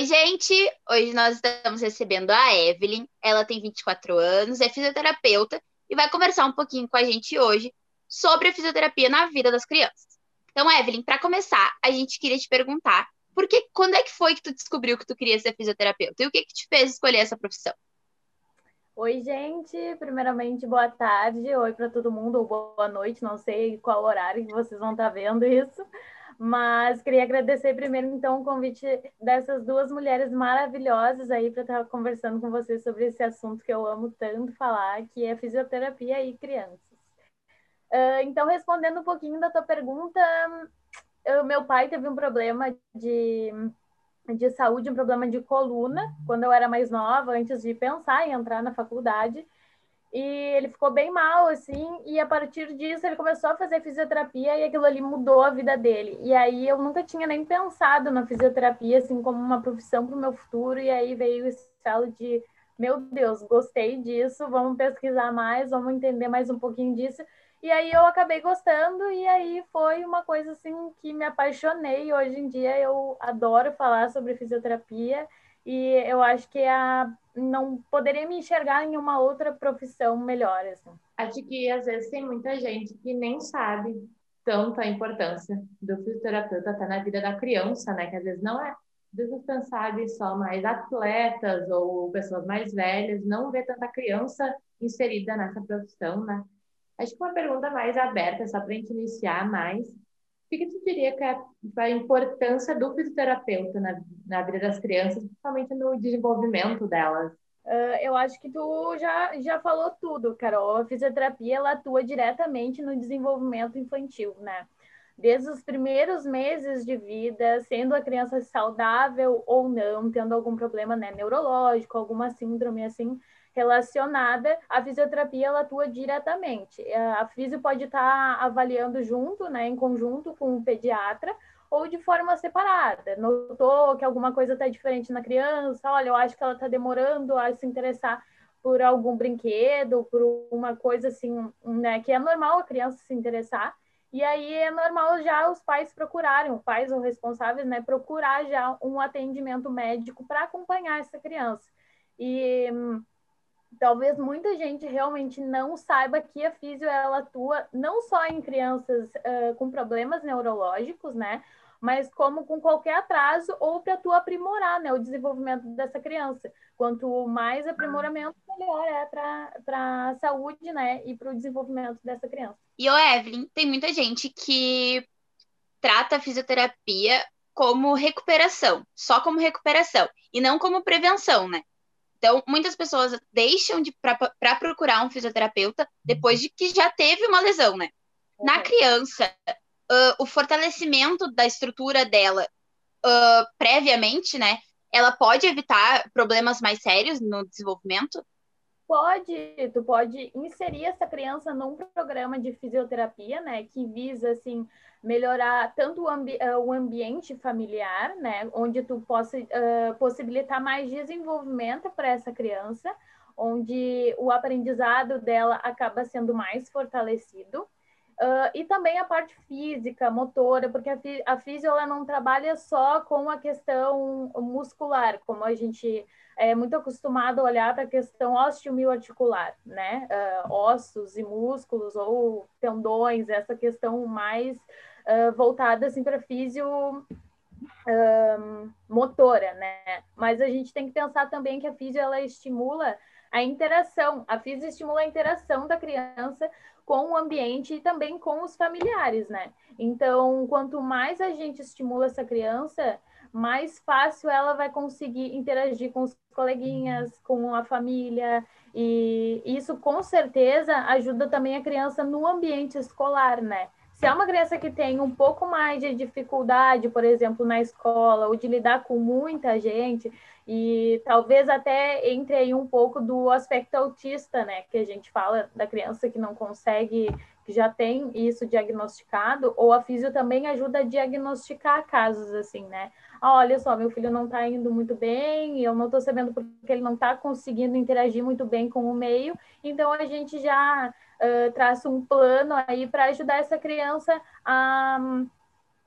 Oi, gente! Hoje nós estamos recebendo a Evelyn. Ela tem 24 anos, é fisioterapeuta e vai conversar um pouquinho com a gente hoje sobre a fisioterapia na vida das crianças. Então, Evelyn, para começar, a gente queria te perguntar por que, quando é que foi que tu descobriu que tu queria ser fisioterapeuta e o que, que te fez escolher essa profissão? Oi, gente. Primeiramente, boa tarde. Oi para todo mundo, ou boa noite. Não sei qual horário que vocês vão estar tá vendo isso. Mas queria agradecer primeiro, então, o convite dessas duas mulheres maravilhosas aí para estar conversando com vocês sobre esse assunto que eu amo tanto falar, que é fisioterapia e crianças. Uh, então, respondendo um pouquinho da tua pergunta, eu, meu pai teve um problema de, de saúde, um problema de coluna, quando eu era mais nova, antes de pensar em entrar na faculdade e ele ficou bem mal, assim, e a partir disso ele começou a fazer fisioterapia e aquilo ali mudou a vida dele. E aí eu nunca tinha nem pensado na fisioterapia, assim, como uma profissão para o meu futuro, e aí veio esse estalo de, meu Deus, gostei disso, vamos pesquisar mais, vamos entender mais um pouquinho disso. E aí eu acabei gostando, e aí foi uma coisa, assim, que me apaixonei. Hoje em dia eu adoro falar sobre fisioterapia, e eu acho que é a não poderia me enxergar em uma outra profissão melhor. Assim. Acho que às vezes tem muita gente que nem sabe tanto a importância do fisioterapeuta até na vida da criança, né? Que às vezes não é sabe só mais atletas ou pessoas mais velhas, não vê tanta criança inserida nessa profissão, né? Acho que uma pergunta mais aberta, só para a gente iniciar mais, o que, tu diria que é a importância do fisioterapeuta na, na vida das crianças, principalmente no desenvolvimento delas? Uh, eu acho que tu já, já falou tudo, Carol. A fisioterapia ela atua diretamente no desenvolvimento infantil, né? Desde os primeiros meses de vida, sendo a criança saudável ou não, tendo algum problema né, neurológico, alguma síndrome assim, relacionada, a fisioterapia ela atua diretamente. A fisio pode estar avaliando junto, né, em conjunto com o pediatra, ou de forma separada. Notou que alguma coisa está diferente na criança, olha, eu acho que ela está demorando a se interessar por algum brinquedo, por uma coisa assim, né, que é normal a criança se interessar. E aí é normal já os pais procurarem, os pais ou responsáveis, né, procurar já um atendimento médico para acompanhar essa criança. E talvez muita gente realmente não saiba que a físio ela atua não só em crianças uh, com problemas neurológicos, né? Mas como com qualquer atraso ou para tu aprimorar né, o desenvolvimento dessa criança. Quanto mais aprimoramento, melhor é para a saúde né, e para o desenvolvimento dessa criança. E o Evelyn, tem muita gente que trata a fisioterapia como recuperação, só como recuperação, e não como prevenção, né? Então, muitas pessoas deixam de para procurar um fisioterapeuta depois de que já teve uma lesão, né? Uhum. Na criança, uh, o fortalecimento da estrutura dela uh, previamente, né? Ela pode evitar problemas mais sérios no desenvolvimento? Pode, tu pode inserir essa criança num programa de fisioterapia, né, que visa, assim, melhorar tanto o, ambi uh, o ambiente familiar, né, onde tu possa uh, possibilitar mais desenvolvimento para essa criança, onde o aprendizado dela acaba sendo mais fortalecido. Uh, e também a parte física, motora, porque a, a física ela não trabalha só com a questão muscular, como a gente é muito acostumado a olhar para a questão osteomioarticular, né? Uh, ossos e músculos ou tendões, essa questão mais uh, voltada assim para físio um, motora, né? Mas a gente tem que pensar também que a físio ela estimula a interação, a físio estimula a interação da criança com o ambiente e também com os familiares, né? Então, quanto mais a gente estimula essa criança, mais fácil ela vai conseguir interagir com os coleguinhas, com a família, e isso com certeza ajuda também a criança no ambiente escolar, né? Se é uma criança que tem um pouco mais de dificuldade, por exemplo, na escola, ou de lidar com muita gente, e talvez até entre aí um pouco do aspecto autista, né? Que a gente fala da criança que não consegue, que já tem isso diagnosticado, ou a físio também ajuda a diagnosticar casos assim, né? Ah, olha só, meu filho não está indo muito bem, eu não estou sabendo porque ele não está conseguindo interagir muito bem com o meio, então a gente já uh, traça um plano aí para ajudar essa criança a,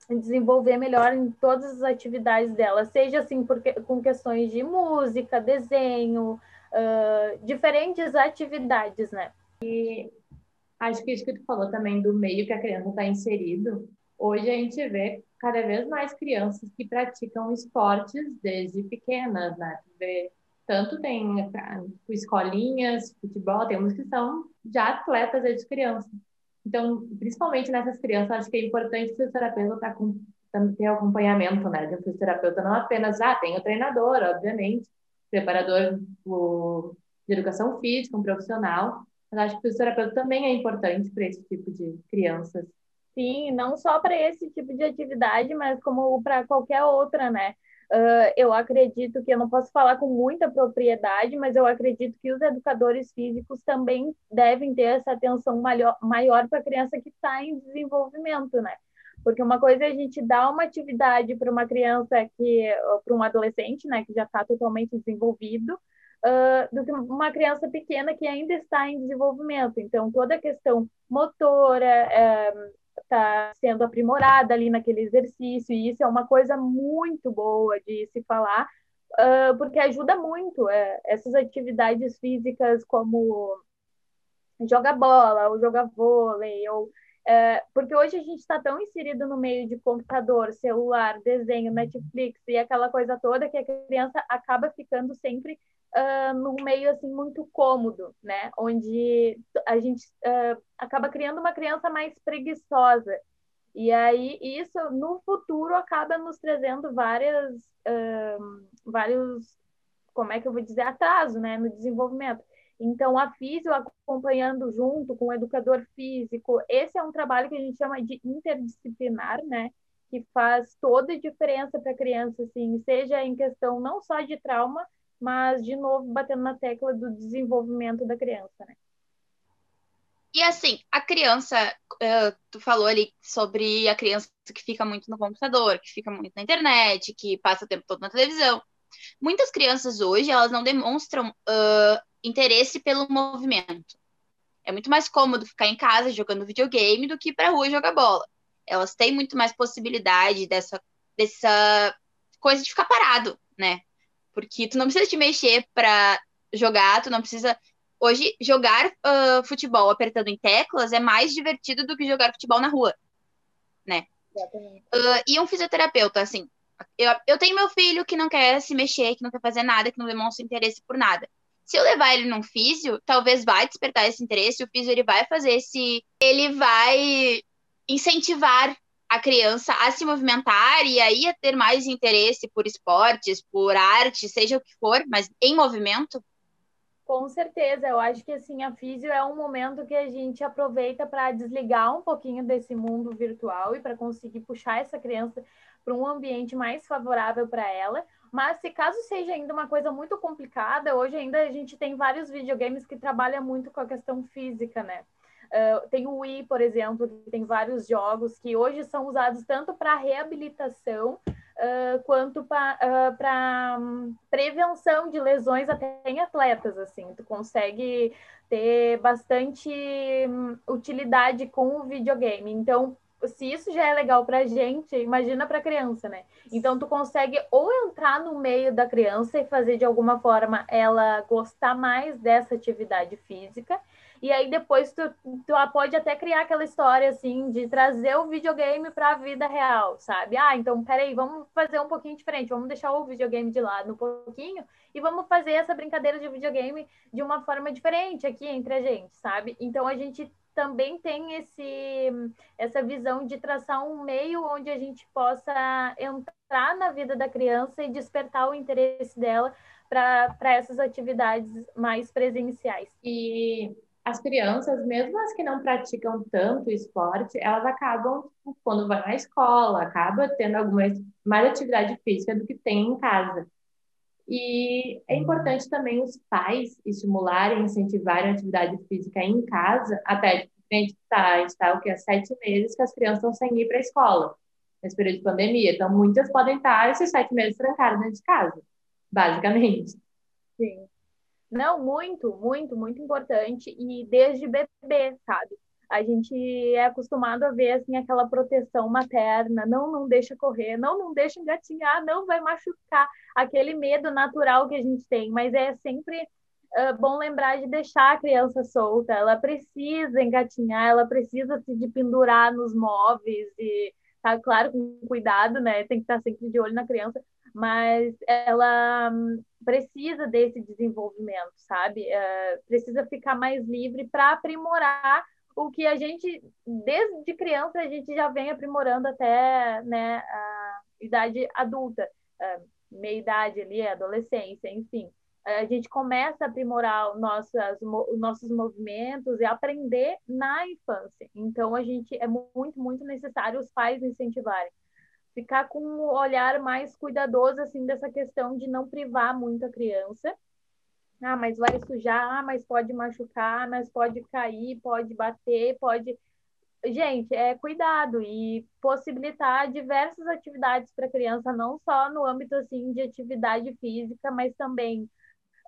desenvolver melhor em todas as atividades dela, seja assim porque, com questões de música, desenho, uh, diferentes atividades, né? E acho que isso que tu falou também do meio que a criança está inserido, hoje a gente vê cada vez mais crianças que praticam esportes desde pequenas, né? Vê, tanto tem escolinhas, futebol, tem uns que são já atletas desde criança. Então, principalmente nessas crianças, acho que é importante o fisioterapeuta estar tá com, ter acompanhamento, né? De um fisioterapeuta não apenas, ah, tem o treinador, obviamente, preparador o, de educação física, um profissional, mas acho que o fisioterapeuta também é importante para esse tipo de crianças. Sim, não só para esse tipo de atividade, mas como para qualquer outra, né? Uh, eu acredito que eu não posso falar com muita propriedade, mas eu acredito que os educadores físicos também devem ter essa atenção maior, maior para a criança que está em desenvolvimento, né? Porque uma coisa é a gente dar uma atividade para uma criança que, para um adolescente, né, que já está totalmente desenvolvido, uh, do que uma criança pequena que ainda está em desenvolvimento. Então, toda a questão motora, uh, está sendo aprimorada ali naquele exercício, e isso é uma coisa muito boa de se falar, uh, porque ajuda muito é, essas atividades físicas como jogar bola, ou jogar vôlei, ou é, porque hoje a gente está tão inserido no meio de computador, celular, desenho, Netflix e aquela coisa toda que a criança acaba ficando sempre uh, num meio assim muito cômodo, né? Onde a gente uh, acaba criando uma criança mais preguiçosa. E aí isso no futuro acaba nos trazendo várias, uh, vários, como é que eu vou dizer, atraso, né, no desenvolvimento. Então, a físio acompanhando junto com o educador físico, esse é um trabalho que a gente chama de interdisciplinar, né? Que faz toda a diferença para a criança, assim, seja em questão não só de trauma, mas de novo batendo na tecla do desenvolvimento da criança, né? E assim, a criança, uh, tu falou ali sobre a criança que fica muito no computador, que fica muito na internet, que passa o tempo todo na televisão. Muitas crianças hoje, elas não demonstram uh, interesse pelo movimento. É muito mais cômodo ficar em casa jogando videogame do que ir pra rua jogar bola. Elas têm muito mais possibilidade dessa, dessa coisa de ficar parado, né? Porque tu não precisa te mexer para jogar, tu não precisa. Hoje, jogar uh, futebol apertando em teclas é mais divertido do que jogar futebol na rua, né? Uh, e um fisioterapeuta, assim, eu, eu tenho meu filho que não quer se mexer, que não quer fazer nada, que não demonstra interesse por nada. Se eu levar ele num físio, talvez vai despertar esse interesse, o físio ele vai fazer esse. Ele vai incentivar a criança a se movimentar e aí a ter mais interesse por esportes, por arte, seja o que for, mas em movimento? Com certeza, eu acho que assim a físio é um momento que a gente aproveita para desligar um pouquinho desse mundo virtual e para conseguir puxar essa criança para um ambiente mais favorável para ela. Mas se caso seja ainda uma coisa muito complicada, hoje ainda a gente tem vários videogames que trabalham muito com a questão física, né? Uh, tem o Wii, por exemplo, que tem vários jogos que hoje são usados tanto para reabilitação uh, quanto para uh, um, prevenção de lesões até em atletas. Assim, tu consegue ter bastante um, utilidade com o videogame. Então, se isso já é legal para gente, imagina para criança, né? Então, tu consegue ou entrar no meio da criança e fazer de alguma forma ela gostar mais dessa atividade física e aí depois tu, tu pode até criar aquela história assim de trazer o videogame para a vida real, sabe? Ah, então peraí, vamos fazer um pouquinho diferente, vamos deixar o videogame de lado um pouquinho e vamos fazer essa brincadeira de videogame de uma forma diferente aqui entre a gente, sabe? Então a gente também tem esse, essa visão de traçar um meio onde a gente possa entrar na vida da criança e despertar o interesse dela para essas atividades mais presenciais. E as crianças, mesmo as que não praticam tanto esporte, elas acabam, tipo, quando vão à escola, acaba tendo alguma mais atividade física do que tem em casa. E é importante também os pais estimularem, incentivarem a atividade física em casa, até a gente está, está o que há sete meses que as crianças estão sem ir para a escola, nesse período de pandemia. Então, muitas podem estar esses sete meses trancadas dentro de casa, basicamente. Sim. Não, muito, muito, muito importante. E desde bebê, sabe? a gente é acostumado a ver assim aquela proteção materna, não não deixa correr, não não deixa engatinhar, não vai machucar, aquele medo natural que a gente tem, mas é sempre uh, bom lembrar de deixar a criança solta, ela precisa engatinhar, ela precisa se de pendurar nos móveis e tá claro com cuidado, né? Tem que estar sempre de olho na criança, mas ela hum, precisa desse desenvolvimento, sabe? Uh, precisa ficar mais livre para aprimorar o que a gente, desde criança, a gente já vem aprimorando até né, a idade adulta, meia idade ali, adolescência, enfim. A gente começa a aprimorar nossas, os nossos movimentos e aprender na infância. Então, a gente é muito, muito necessário os pais incentivarem. Ficar com um olhar mais cuidadoso, assim, dessa questão de não privar muito a criança, ah, mas vai sujar, ah, mas pode machucar, mas pode cair, pode bater, pode. Gente, é cuidado e possibilitar diversas atividades para a criança, não só no âmbito assim de atividade física, mas também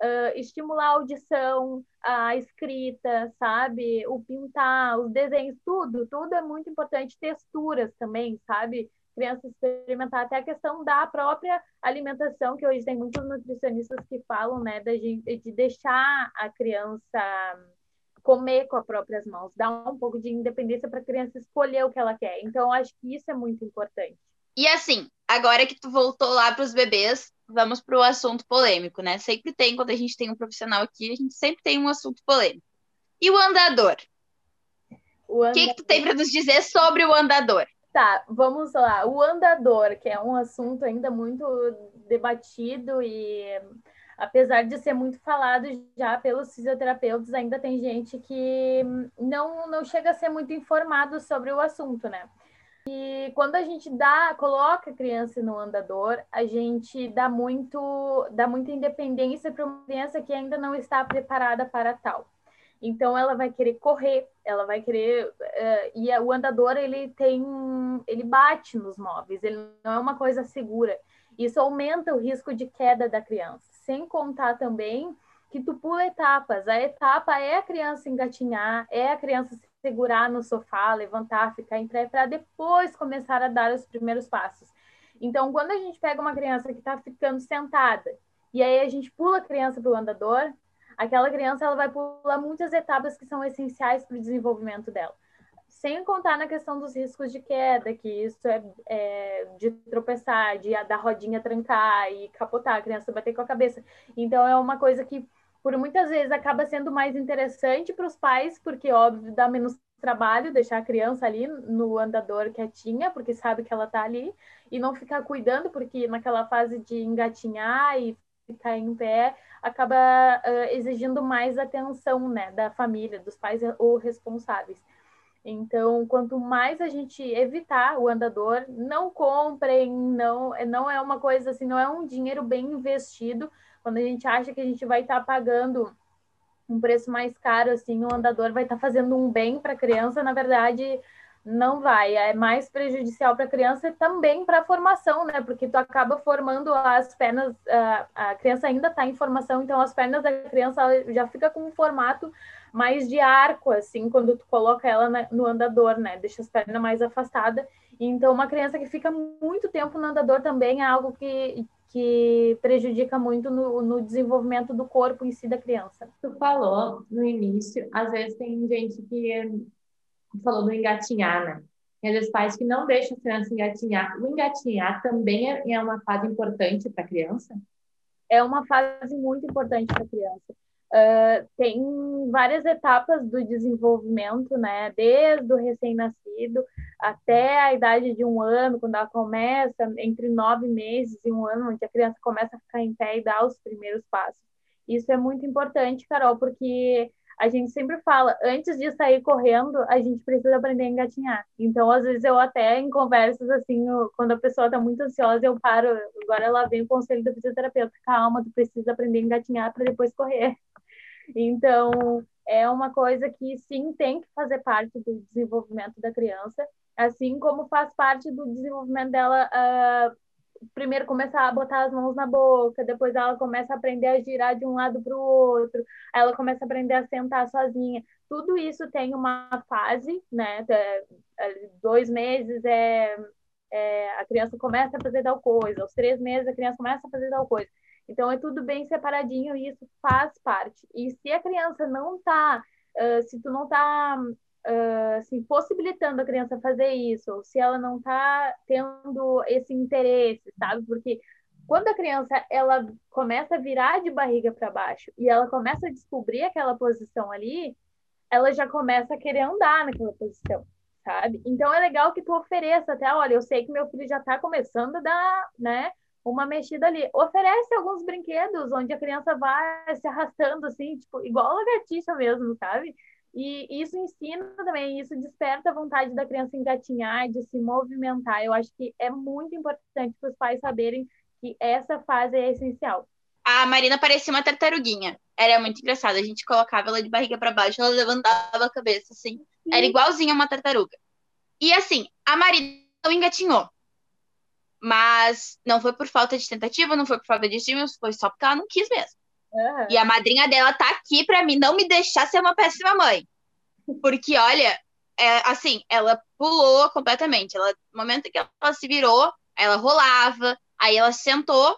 uh, estimular a audição, a escrita, sabe? O pintar, os desenhos, tudo, tudo é muito importante. Texturas também, sabe? Criança experimentar até a questão da própria alimentação, que hoje tem muitos nutricionistas que falam, né, de, de deixar a criança comer com as próprias mãos, dar um pouco de independência para a criança escolher o que ela quer. Então, acho que isso é muito importante. E assim, agora que tu voltou lá para os bebês, vamos para o assunto polêmico, né? Sempre tem, quando a gente tem um profissional aqui, a gente sempre tem um assunto polêmico. E o andador? O, andador... o que, que tu tem para nos dizer sobre o andador? Tá, vamos lá. O andador, que é um assunto ainda muito debatido e apesar de ser muito falado já pelos fisioterapeutas, ainda tem gente que não, não chega a ser muito informado sobre o assunto, né? E quando a gente dá, coloca a criança no andador, a gente dá muito, dá muita independência para uma criança que ainda não está preparada para tal. Então ela vai querer correr, ela vai querer uh, e o andador ele tem, ele bate nos móveis, ele não é uma coisa segura. Isso aumenta o risco de queda da criança. Sem contar também que tu pula etapas. A etapa é a criança engatinhar, é a criança se segurar no sofá, levantar, ficar em pé para depois começar a dar os primeiros passos. Então, quando a gente pega uma criança que está ficando sentada e aí a gente pula a criança para o andador, aquela criança ela vai pular muitas etapas que são essenciais para o desenvolvimento dela. Sem contar na questão dos riscos de queda, que isso é, é de tropeçar, de da rodinha trancar e capotar, a criança bater com a cabeça. Então é uma coisa que por muitas vezes acaba sendo mais interessante para os pais, porque óbvio dá menos trabalho deixar a criança ali no andador quietinha, porque sabe que ela está ali, e não ficar cuidando, porque naquela fase de engatinhar e ficar em pé, acaba uh, exigindo mais atenção né, da família, dos pais ou responsáveis. Então, quanto mais a gente evitar o andador, não comprem, não, não é uma coisa assim, não é um dinheiro bem investido. Quando a gente acha que a gente vai estar tá pagando um preço mais caro, assim, o andador vai estar tá fazendo um bem para a criança, na verdade, não vai, é mais prejudicial para a criança e também para a formação, né? Porque tu acaba formando as pernas, a, a criança ainda está em formação, então as pernas da criança já fica com um formato mais de arco, assim, quando tu coloca ela no andador, né? Deixa as pernas mais afastadas. Então, uma criança que fica muito tempo no andador também é algo que, que prejudica muito no, no desenvolvimento do corpo em si da criança. Tu falou no início, às vezes tem gente que falou do engatinhar, né? Às vezes pais que não deixam a criança engatinhar. O engatinhar também é, é uma fase importante para a criança? É uma fase muito importante para a criança. Uh, tem várias etapas do desenvolvimento, né? Desde o recém-nascido até a idade de um ano, quando ela começa, entre nove meses e um ano, onde a criança começa a ficar em pé e dar os primeiros passos. Isso é muito importante, Carol, porque a gente sempre fala, antes de sair correndo, a gente precisa aprender a engatinhar. Então, às vezes, eu até em conversas, assim, quando a pessoa está muito ansiosa, eu paro, agora ela vem o conselho do fisioterapeuta, calma, tu precisa aprender a engatinhar para depois correr. Então, é uma coisa que, sim, tem que fazer parte do desenvolvimento da criança, assim como faz parte do desenvolvimento dela uh, primeiro começar a botar as mãos na boca, depois ela começa a aprender a girar de um lado para o outro, ela começa a aprender a sentar sozinha. Tudo isso tem uma fase, né? É, dois meses é, é, a criança começa a fazer tal coisa, aos três meses a criança começa a fazer tal coisa. Então é tudo bem separadinho e isso faz parte. E se a criança não está, uh, se tu não está uh, assim, possibilitando a criança fazer isso, ou se ela não está tendo esse interesse, sabe? Porque quando a criança ela começa a virar de barriga para baixo e ela começa a descobrir aquela posição ali, ela já começa a querer andar naquela posição, sabe? Então é legal que tu ofereça até, olha, eu sei que meu filho já está começando a dar, né, uma mexida ali. Oferece alguns brinquedos onde a criança vai se arrastando assim, tipo, igual lagartixa mesmo, sabe? E isso ensina também, isso desperta a vontade da criança engatinhar, de se movimentar. Eu acho que é muito importante para os pais saberem que essa fase é essencial. A Marina parecia uma tartaruguinha. Era muito engraçado. A gente colocava ela de barriga para baixo, ela levantava a cabeça assim. Sim. Era igualzinha uma tartaruga. E assim, a Marina não engatinhou. Mas não foi por falta de tentativa, não foi por falta de estímulo, foi só porque ela não quis mesmo. Uhum. E a madrinha dela tá aqui para mim não me deixar ser uma péssima mãe. Porque, olha, é, assim, ela pulou completamente. Ela, no momento que ela se virou, ela rolava, aí ela sentou.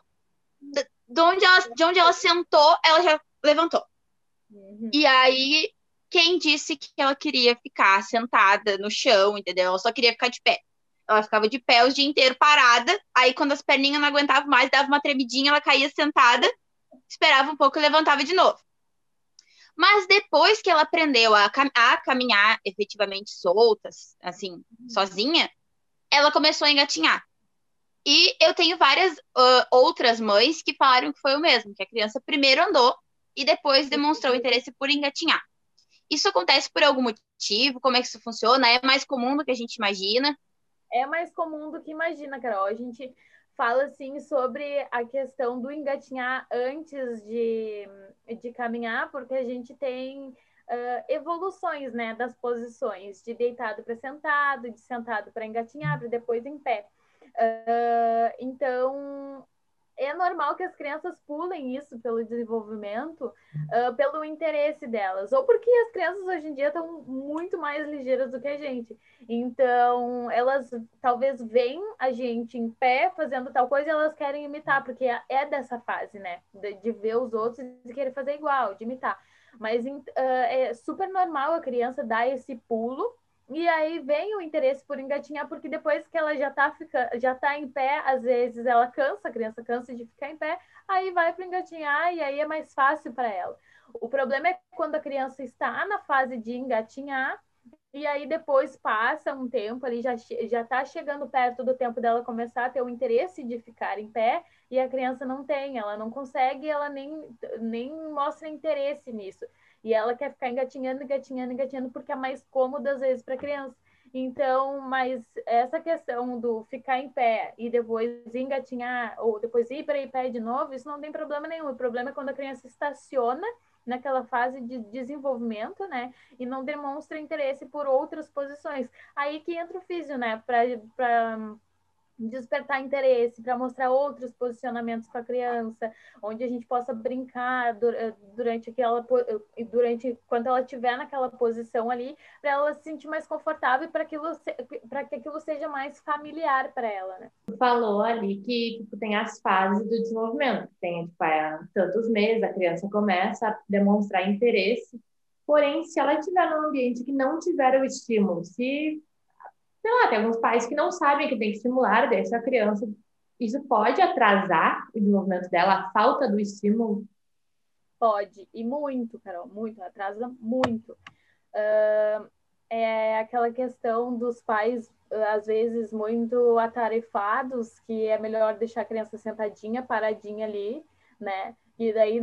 De onde ela, de onde ela sentou, ela já levantou. Uhum. E aí, quem disse que ela queria ficar sentada no chão, entendeu? Ela só queria ficar de pé. Ela ficava de pé o dia inteiro parada. Aí, quando as perninhas não aguentavam mais, dava uma tremidinha, ela caía sentada esperava um pouco e levantava de novo. Mas depois que ela aprendeu a, cam a caminhar efetivamente soltas, assim, uhum. sozinha, ela começou a engatinhar. E eu tenho várias uh, outras mães que falaram que foi o mesmo, que a criança primeiro andou e depois demonstrou interesse por engatinhar. Isso acontece por algum motivo? Como é que isso funciona? É mais comum do que a gente imagina? É mais comum do que imagina, Carol. A gente fala assim sobre a questão do engatinhar antes de, de caminhar, porque a gente tem uh, evoluções né, das posições, de deitado para sentado, de sentado para engatinhar, para depois em pé. Uh, então, é normal que as crianças pulem isso pelo desenvolvimento, uh, pelo interesse delas, ou porque as crianças hoje em dia estão muito mais ligeiras do que a gente. Então, elas talvez veem a gente em pé fazendo tal coisa e elas querem imitar, porque é, é dessa fase, né? De, de ver os outros e querer fazer igual, de imitar. Mas uh, é super normal a criança dar esse pulo e aí vem o interesse por engatinhar, porque depois que ela já está já tá em pé, às vezes ela cansa, a criança cansa de ficar em pé, aí vai para engatinhar e aí é mais fácil para ela. O problema é quando a criança está na fase de engatinhar, e aí depois passa um tempo ali, já já está chegando perto do tempo dela começar a ter o interesse de ficar em pé, e a criança não tem, ela não consegue, ela nem, nem mostra interesse nisso. E ela quer ficar engatinhando, engatinhando, engatinhando, porque é mais cômodo às vezes para criança. Então, mas essa questão do ficar em pé e depois engatinhar, ou depois ir para ir pé de novo, isso não tem problema nenhum. O problema é quando a criança estaciona naquela fase de desenvolvimento, né? E não demonstra interesse por outras posições. Aí que entra o físio, né? Para despertar interesse, para mostrar outros posicionamentos com a criança, onde a gente possa brincar eh, durante aquela eh, durante quando ela estiver naquela posição ali, para ela se sentir mais confortável para aquilo para que aquilo seja mais familiar para ela, né? Falou ali que tipo, tem as fases do desenvolvimento, tem tipo, é, tantos meses a criança começa a demonstrar interesse, porém se ela estiver num ambiente que não tiver o estímulo, se sei lá, tem alguns pais que não sabem que tem que estimular, deixa a criança. Isso pode atrasar o desenvolvimento dela, a falta do estímulo? Pode, e muito, Carol, muito, atrasa muito. Uh, é aquela questão dos pais, às vezes, muito atarefados, que é melhor deixar a criança sentadinha, paradinha ali, né? E daí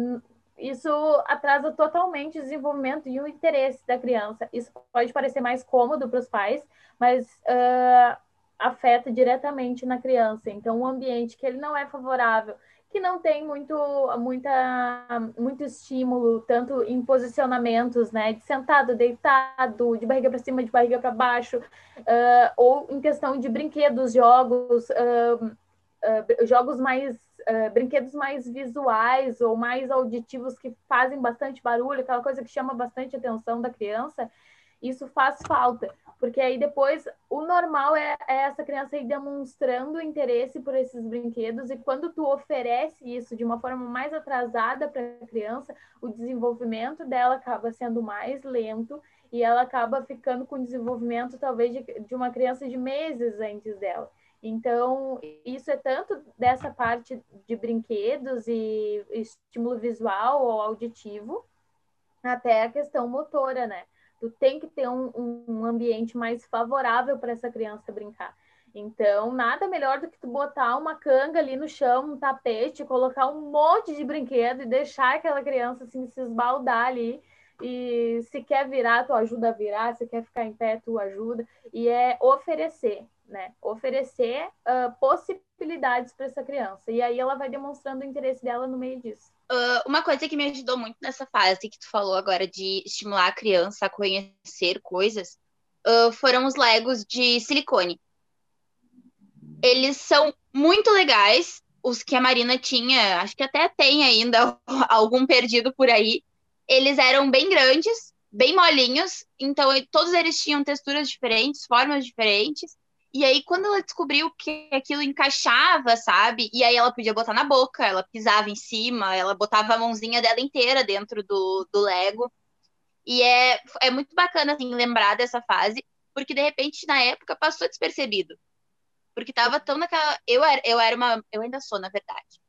isso atrasa totalmente o desenvolvimento e o interesse da criança. Isso pode parecer mais cômodo para os pais, mas uh, afeta diretamente na criança. Então, um ambiente que ele não é favorável, que não tem muito, muita, muito estímulo, tanto em posicionamentos, né, de sentado, deitado, de barriga para cima, de barriga para baixo, uh, ou em questão de brinquedos, jogos, uh, jogos mais uh, brinquedos mais visuais ou mais auditivos que fazem bastante barulho, aquela coisa que chama bastante atenção da criança, isso faz falta, porque aí depois o normal é, é essa criança ir demonstrando interesse por esses brinquedos e quando tu oferece isso de uma forma mais atrasada para a criança, o desenvolvimento dela acaba sendo mais lento e ela acaba ficando com desenvolvimento talvez de, de uma criança de meses antes dela. Então, isso é tanto dessa parte de brinquedos e estímulo visual ou auditivo, até a questão motora, né? Tu tem que ter um, um ambiente mais favorável para essa criança brincar. Então, nada melhor do que tu botar uma canga ali no chão, um tapete, colocar um monte de brinquedo e deixar aquela criança assim se esbaldar ali. E se quer virar, tu ajuda a virar, se quer ficar em pé, tu ajuda. E é oferecer né? Oferecer uh, possibilidades para essa criança. E aí ela vai demonstrando o interesse dela no meio disso. Uh, uma coisa que me ajudou muito nessa fase que tu falou agora de estimular a criança a conhecer coisas uh, foram os Legos de silicone. Eles são muito legais. Os que a Marina tinha, acho que até tem ainda algum perdido por aí. Eles eram bem grandes, bem molinhos, então todos eles tinham texturas diferentes, formas diferentes. E aí, quando ela descobriu que aquilo encaixava, sabe? E aí ela podia botar na boca, ela pisava em cima, ela botava a mãozinha dela inteira dentro do, do Lego. E é, é muito bacana, assim, lembrar dessa fase, porque de repente, na época, passou despercebido. Porque tava tão naquela. Eu era, eu era uma. Eu ainda sou, na verdade.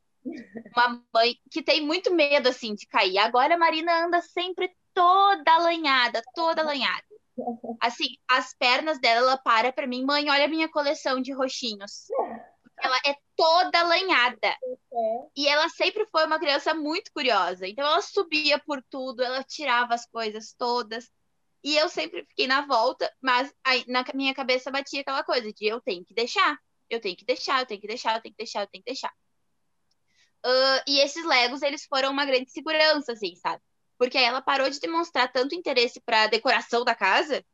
Uma mãe que tem muito medo, assim, de cair. Agora a Marina anda sempre toda alanhada, toda alanhada. Assim, as pernas dela, ela para pra mim, mãe, olha a minha coleção de roxinhos. Ela é toda lanhada. E ela sempre foi uma criança muito curiosa. Então ela subia por tudo, ela tirava as coisas todas. E eu sempre fiquei na volta, mas aí, na minha cabeça batia aquela coisa de eu tenho que deixar, eu tenho que deixar, eu tenho que deixar, eu tenho que deixar, eu tenho que deixar. Uh, e esses Legos, eles foram uma grande segurança, assim, sabe? Porque aí ela parou de demonstrar tanto interesse para a decoração da casa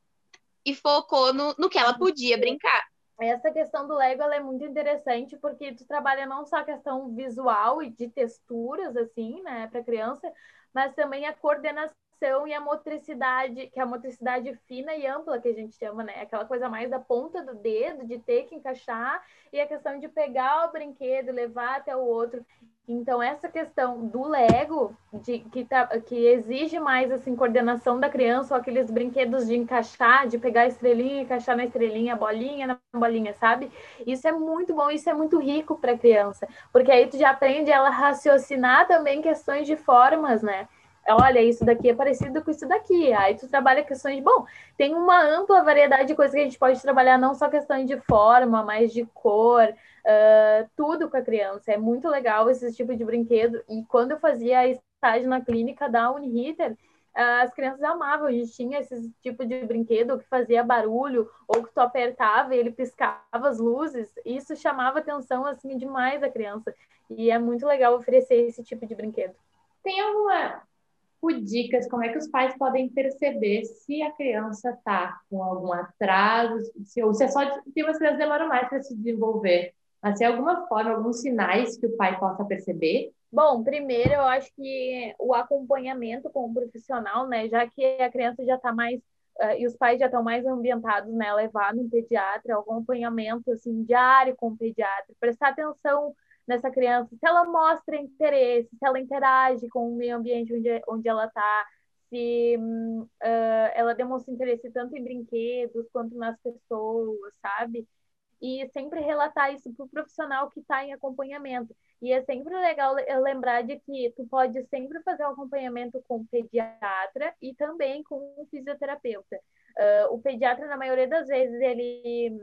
e focou no, no que ela podia brincar. Essa questão do Lego é muito interessante porque tu trabalha não só a questão visual e de texturas, assim, né, para criança, mas também a coordenação e a motricidade, que é a motricidade fina e ampla que a gente chama, né? Aquela coisa mais da ponta do dedo, de ter que encaixar, e a questão de pegar o brinquedo, levar até o outro. Então, essa questão do Lego, de, que, tá, que exige mais assim, coordenação da criança, ou aqueles brinquedos de encaixar, de pegar a estrelinha, encaixar na estrelinha, bolinha na bolinha, sabe? Isso é muito bom, isso é muito rico para a criança, porque aí tu já aprende ela raciocinar também questões de formas, né? Olha, isso daqui é parecido com isso daqui. Aí tu trabalha questões bom, tem uma ampla variedade de coisas que a gente pode trabalhar, não só questões de forma, mas de cor, uh, tudo com a criança. É muito legal esse tipo de brinquedo. E quando eu fazia estágio na clínica da Uniriter, as crianças amavam. A gente tinha esse tipo de brinquedo que fazia barulho, ou que tu apertava e ele piscava as luzes. Isso chamava atenção assim demais da criança. E é muito legal oferecer esse tipo de brinquedo. Tem alguma dicas como é que os pais podem perceber se a criança está com algum atraso, se, ou se é só se as crianças demoram mais para se desenvolver. Mas se alguma forma, alguns sinais que o pai possa perceber? Bom, primeiro eu acho que o acompanhamento com o profissional, né? Já que a criança já está mais uh, e os pais já estão mais ambientados, né? Levar no pediatra, acompanhamento assim diário com o pediatra, prestar atenção nessa criança, se ela mostra interesse, se ela interage com o meio ambiente onde, onde ela está, se uh, ela demonstra interesse tanto em brinquedos quanto nas pessoas, sabe? e sempre relatar isso para o profissional que está em acompanhamento. E é sempre legal lembrar de que tu pode sempre fazer um acompanhamento com o pediatra e também com o fisioterapeuta. Uh, o pediatra, na maioria das vezes, ele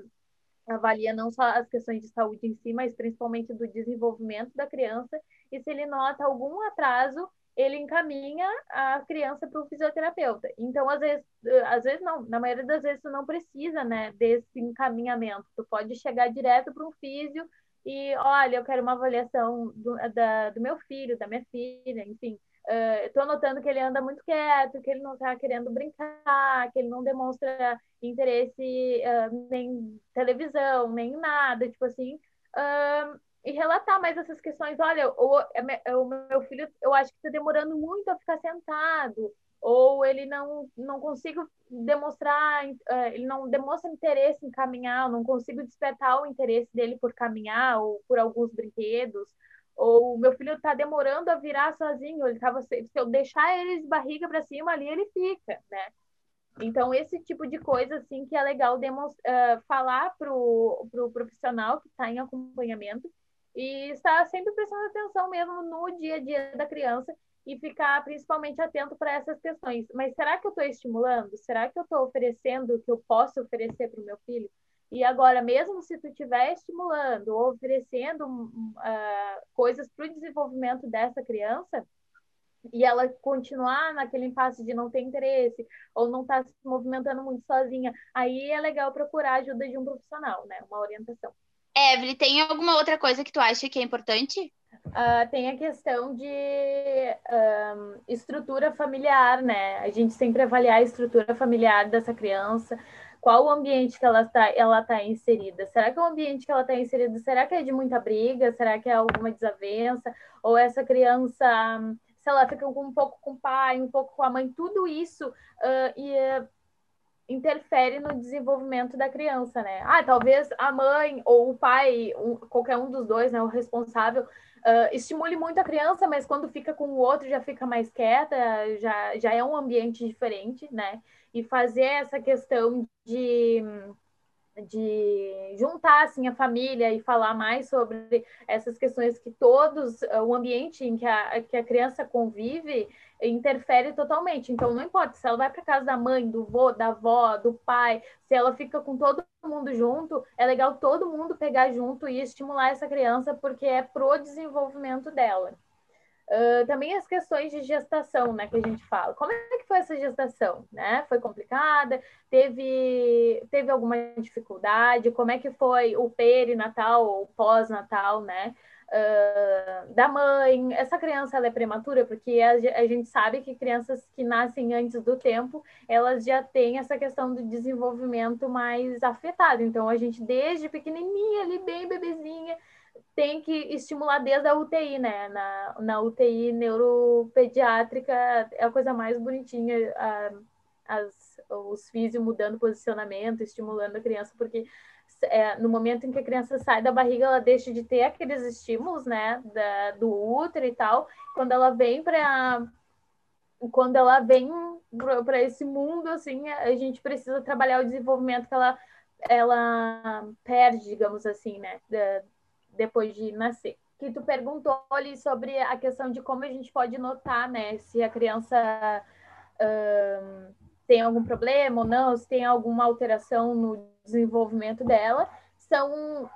avalia não só as questões de saúde em si, mas principalmente do desenvolvimento da criança. E se ele nota algum atraso, ele encaminha a criança para o fisioterapeuta. Então, às vezes, às vezes não, na maioria das vezes tu não precisa, né, desse encaminhamento. Tu pode chegar direto para um físio e, olha, eu quero uma avaliação do, da, do meu filho, da minha filha, enfim. Uh, Estou notando que ele anda muito quieto, que ele não está querendo brincar, que ele não demonstra interesse uh, nem televisão, nem nada, tipo assim. Uh, e relatar mais essas questões. Olha, o, é o meu filho, eu acho que está demorando muito a ficar sentado, ou ele não não consigo demonstrar, é, ele não demonstra interesse em caminhar, eu não consigo despertar o interesse dele por caminhar ou por alguns brinquedos, ou meu filho está demorando a virar sozinho, ele tava se eu deixar ele de barriga para cima ali ele fica, né? Então esse tipo de coisa assim que é legal uh, falar pro pro profissional que está em acompanhamento e estar sempre prestando atenção mesmo no dia a dia da criança e ficar principalmente atento para essas questões. Mas será que eu estou estimulando? Será que eu estou oferecendo o que eu posso oferecer para o meu filho? E agora, mesmo se tu estiver estimulando ou oferecendo uh, coisas para o desenvolvimento dessa criança, e ela continuar naquele impasse de não ter interesse ou não estar tá se movimentando muito sozinha, aí é legal procurar a ajuda de um profissional, né? Uma orientação. Evelyn, tem alguma outra coisa que tu acha que é importante? Uh, tem a questão de um, estrutura familiar, né? A gente sempre avaliar a estrutura familiar dessa criança, qual o ambiente que ela está ela tá inserida. Será que o ambiente que ela está inserida, será que é de muita briga? Será que é alguma desavença? Ou essa criança, se ela fica um pouco com o pai, um pouco com a mãe, tudo isso uh, e, uh, interfere no desenvolvimento da criança, né? Ah, talvez a mãe ou o pai, um, qualquer um dos dois, né, o responsável, uh, estimule muito a criança, mas quando fica com o outro já fica mais quieta, já, já é um ambiente diferente, né? E fazer essa questão de de juntar assim a família e falar mais sobre essas questões que todos o ambiente em que a, que a criança convive interfere totalmente. Então, não importa se ela vai para casa da mãe, do vô, da avó, do pai, se ela fica com todo mundo junto, é legal todo mundo pegar junto e estimular essa criança, porque é pro desenvolvimento dela. Uh, também as questões de gestação, né, que a gente fala. Como é que foi essa gestação, né? Foi complicada? Teve, teve alguma dificuldade? Como é que foi o perinatal ou pós-natal, né? uh, da mãe. Essa criança ela é prematura porque a, a, gente sabe que crianças que nascem antes do tempo, elas já têm essa questão do desenvolvimento mais afetado. Então, a gente, desde pequenininha, ali, bem bebezinha, tem que estimular desde a UTI, né? Na, na UTI neuropediátrica é a coisa mais bonitinha, a, as, os físicos mudando posicionamento, estimulando a criança, porque é, no momento em que a criança sai da barriga, ela deixa de ter aqueles estímulos, né, da, do útero e tal. Quando ela vem para quando ela vem para esse mundo, assim, a gente precisa trabalhar o desenvolvimento que ela ela perde, digamos assim, né, da, depois de nascer. Que tu perguntou ali sobre a questão de como a gente pode notar, né, se a criança tem algum problema ou não, se tem alguma alteração no desenvolvimento dela, são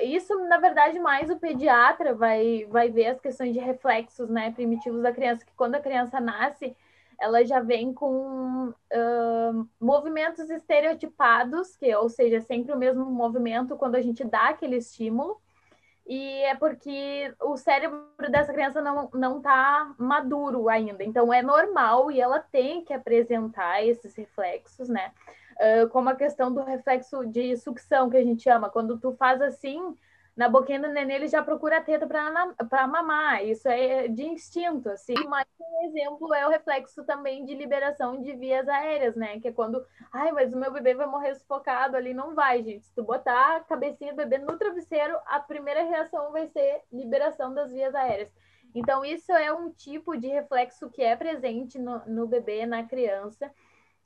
isso, na verdade, mais o pediatra vai, vai ver as questões de reflexos né, primitivos da criança, que quando a criança nasce, ela já vem com uh, movimentos estereotipados, que, ou seja, sempre o mesmo movimento quando a gente dá aquele estímulo, e é porque o cérebro dessa criança não não está maduro ainda. Então é normal e ela tem que apresentar esses reflexos, né? Uh, como a questão do reflexo de sucção que a gente chama, quando tu faz assim, na boquinha do neném ele já procura a teta para mamar. Isso é de instinto, assim. Mais um exemplo é o reflexo também de liberação de vias aéreas, né? Que é quando, ai, mas o meu bebê vai morrer sufocado ali. Não vai, gente. Se tu botar a cabecinha do bebê no travesseiro, a primeira reação vai ser liberação das vias aéreas. Então, isso é um tipo de reflexo que é presente no, no bebê, na criança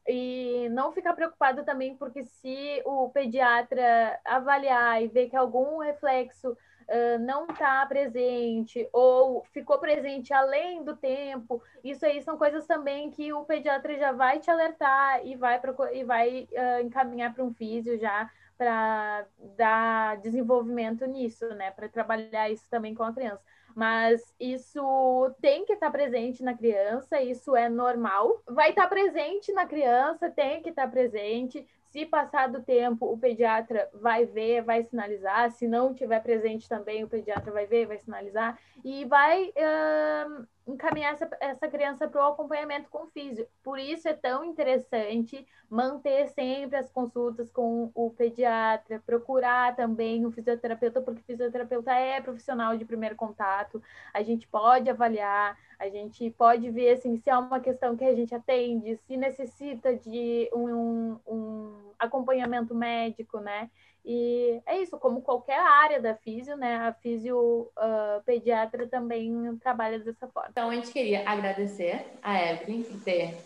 e não ficar preocupado também, porque se o pediatra avaliar e ver que algum reflexo uh, não está presente ou ficou presente além do tempo, isso aí são coisas também que o pediatra já vai te alertar e vai, e vai uh, encaminhar para um físio já para dar desenvolvimento nisso, né? Para trabalhar isso também com a criança mas isso tem que estar presente na criança, isso é normal. Vai estar presente na criança, tem que estar presente. Se passar do tempo, o pediatra vai ver, vai sinalizar. Se não tiver presente também, o pediatra vai ver, vai sinalizar e vai uh, encaminhar essa, essa criança para o acompanhamento com o físico. Por isso é tão interessante manter sempre as consultas com o pediatra, procurar também o fisioterapeuta, porque o fisioterapeuta é profissional de primeiro contato, a gente pode avaliar, a gente pode ver assim, se é uma questão que a gente atende, se necessita de um, um acompanhamento médico, né? E é isso, como qualquer área da físio, né? A físio uh, também trabalha dessa forma. Então, a gente queria agradecer a Evelyn por ter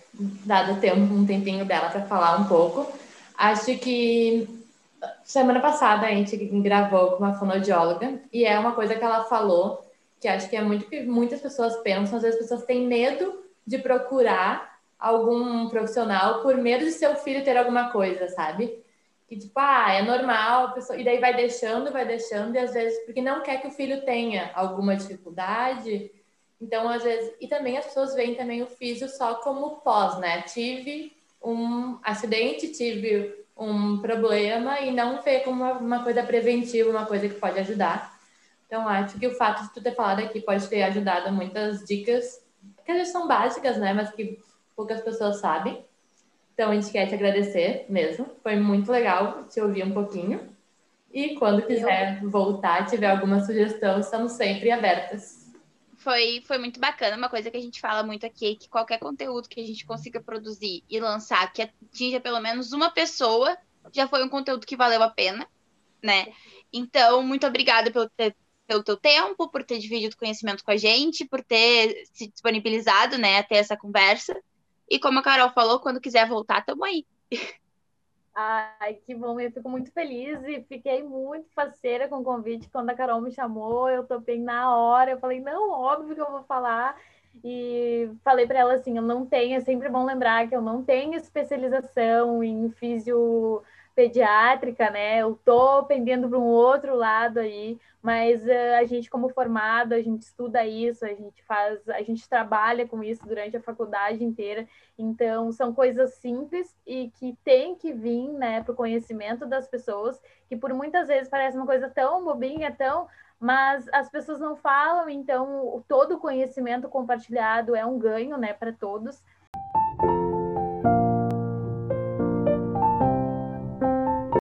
dado tempo, um tempinho dela para falar um pouco. Acho que semana passada a gente gravou com uma fonoaudióloga e é uma coisa que ela falou que acho que é muito que muitas pessoas pensam, às vezes as pessoas têm medo de procurar algum profissional por medo de seu filho ter alguma coisa, sabe? Que tipo, ah, é normal, pessoa... e daí vai deixando, vai deixando, e às vezes, porque não quer que o filho tenha alguma dificuldade, então às vezes, e também as pessoas veem também o físio só como pós, né? Tive um acidente, tive um problema e não vê como uma, uma coisa preventiva, uma coisa que pode ajudar. Então, acho que o fato de tu ter falado aqui pode ter ajudado muitas dicas, que às vezes são básicas, né? Mas que poucas pessoas sabem. Então, a gente quer te agradecer mesmo. Foi muito legal te ouvir um pouquinho. E quando quiser voltar, tiver alguma sugestão, estamos sempre abertas. Foi, foi muito bacana. Uma coisa que a gente fala muito aqui é que qualquer conteúdo que a gente consiga produzir e lançar que atinja pelo menos uma pessoa já foi um conteúdo que valeu a pena, né? Então, muito obrigada pelo, ter, pelo teu tempo, por ter dividido conhecimento com a gente, por ter se disponibilizado, né, a ter essa conversa. E como a Carol falou, quando quiser voltar, tamo aí. Ai, que bom, eu fico muito feliz e fiquei muito faceira com o convite. Quando a Carol me chamou, eu topei na hora. Eu falei, não, óbvio que eu vou falar. E falei para ela assim: eu não tenho, é sempre bom lembrar que eu não tenho especialização em fisio pediátrica, né? Eu tô pendendo para um outro lado aí, mas uh, a gente como formado, a gente estuda isso, a gente faz, a gente trabalha com isso durante a faculdade inteira. Então, são coisas simples e que tem que vir, né, para o conhecimento das pessoas, que por muitas vezes parece uma coisa tão bobinha, tão mas as pessoas não falam, então todo o conhecimento compartilhado é um ganho, né, para todos.